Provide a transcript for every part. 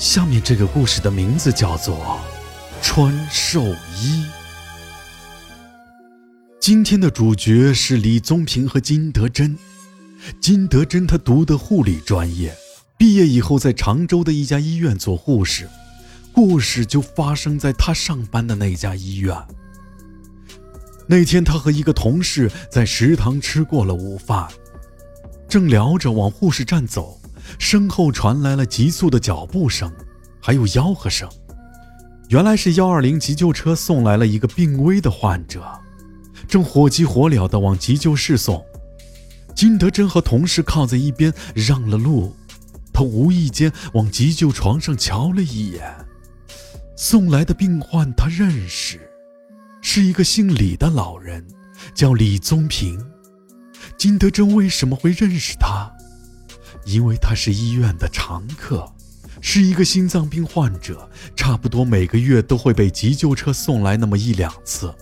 下面这个故事的名字叫做《穿寿衣》。今天的主角是李宗平和金德珍。金德珍他读的护理专业，毕业以后在常州的一家医院做护士。故事就发生在他上班的那家医院。那天，他和一个同事在食堂吃过了午饭，正聊着往护士站走。身后传来了急促的脚步声，还有吆喝声。原来是幺二零急救车送来了一个病危的患者，正火急火燎地往急救室送。金德珍和同事靠在一边让了路，他无意间往急救床上瞧了一眼，送来的病患他认识，是一个姓李的老人，叫李宗平。金德珍为什么会认识他？因为他是医院的常客，是一个心脏病患者，差不多每个月都会被急救车送来那么一两次。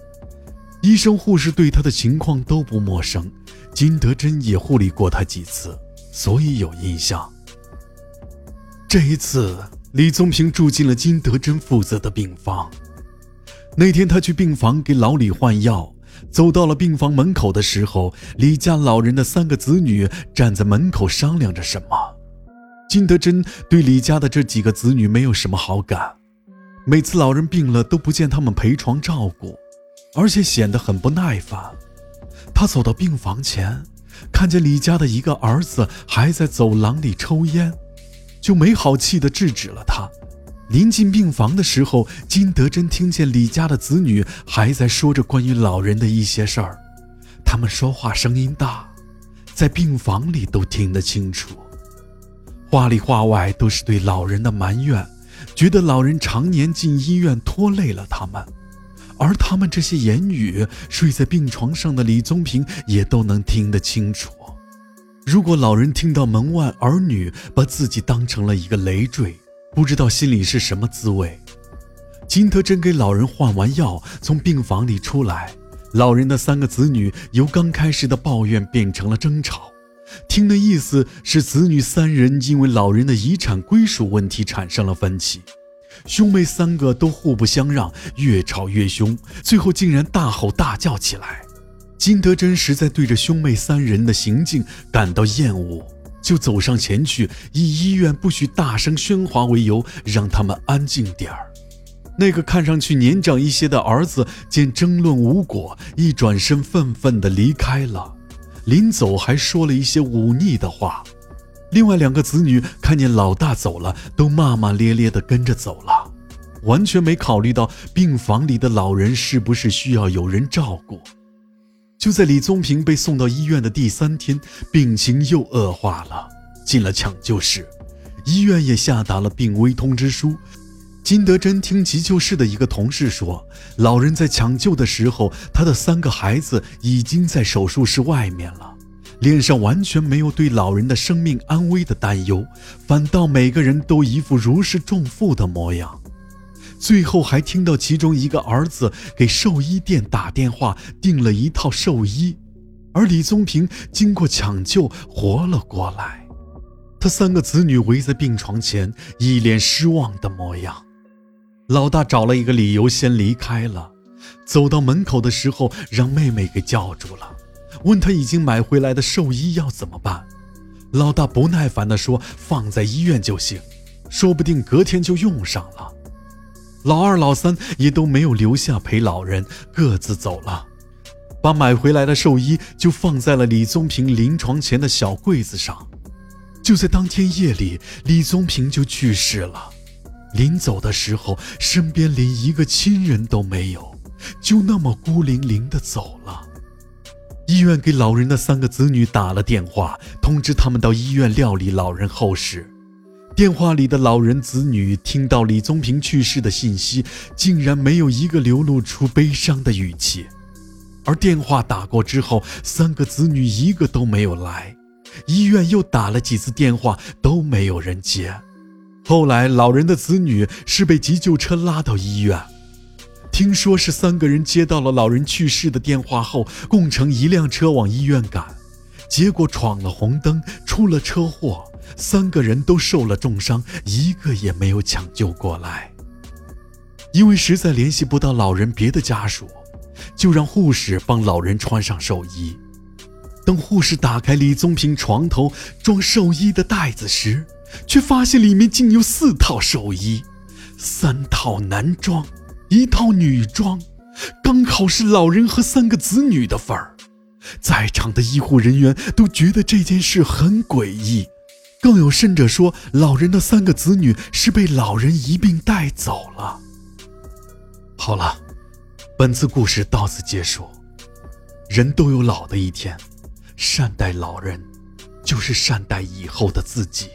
医生护士对他的情况都不陌生，金德珍也护理过他几次，所以有印象。这一次，李宗平住进了金德珍负责的病房。那天他去病房给老李换药。走到了病房门口的时候，李家老人的三个子女站在门口商量着什么。金德珍对李家的这几个子女没有什么好感，每次老人病了都不见他们陪床照顾，而且显得很不耐烦。他走到病房前，看见李家的一个儿子还在走廊里抽烟，就没好气地制止了他。临近病房的时候，金德珍听见李家的子女还在说着关于老人的一些事儿，他们说话声音大，在病房里都听得清楚，话里话外都是对老人的埋怨，觉得老人常年进医院拖累了他们，而他们这些言语，睡在病床上的李宗平也都能听得清楚。如果老人听到门外儿女把自己当成了一个累赘，不知道心里是什么滋味。金德珍给老人换完药，从病房里出来，老人的三个子女由刚开始的抱怨变成了争吵。听的意思是，子女三人因为老人的遗产归属问题产生了分歧，兄妹三个都互不相让，越吵越凶，最后竟然大吼大叫起来。金德珍实在对着兄妹三人的行径感到厌恶。就走上前去，以医院不许大声喧哗为由，让他们安静点儿。那个看上去年长一些的儿子见争论无果，一转身愤愤地离开了。临走还说了一些忤逆的话。另外两个子女看见老大走了，都骂骂咧咧地跟着走了，完全没考虑到病房里的老人是不是需要有人照顾。就在李宗平被送到医院的第三天，病情又恶化了，进了抢救室。医院也下达了病危通知书。金德珍听急救室的一个同事说，老人在抢救的时候，他的三个孩子已经在手术室外面了，脸上完全没有对老人的生命安危的担忧，反倒每个人都一副如释重负的模样。最后还听到其中一个儿子给寿衣店打电话订了一套寿衣，而李宗平经过抢救活了过来。他三个子女围在病床前，一脸失望的模样。老大找了一个理由先离开了，走到门口的时候让妹妹给叫住了，问他已经买回来的寿衣要怎么办。老大不耐烦地说：“放在医院就行，说不定隔天就用上了。”老二、老三也都没有留下陪老人，各自走了，把买回来的寿衣就放在了李宗平临床前的小柜子上。就在当天夜里，李宗平就去世了。临走的时候，身边连一个亲人都没有，就那么孤零零的走了。医院给老人的三个子女打了电话，通知他们到医院料理老人后事。电话里的老人子女听到李宗平去世的信息，竟然没有一个流露出悲伤的语气。而电话打过之后，三个子女一个都没有来。医院又打了几次电话，都没有人接。后来，老人的子女是被急救车拉到医院，听说是三个人接到了老人去世的电话后，共乘一辆车往医院赶，结果闯了红灯，出了车祸。三个人都受了重伤，一个也没有抢救过来。因为实在联系不到老人别的家属，就让护士帮老人穿上寿衣。等护士打开李宗平床头装寿衣的袋子时，却发现里面竟有四套寿衣，三套男装，一套女装，刚好是老人和三个子女的份儿。在场的医护人员都觉得这件事很诡异，更有甚者说，老人的三个子女是被老人一并带走了。好了，本次故事到此结束。人都有老的一天，善待老人，就是善待以后的自己。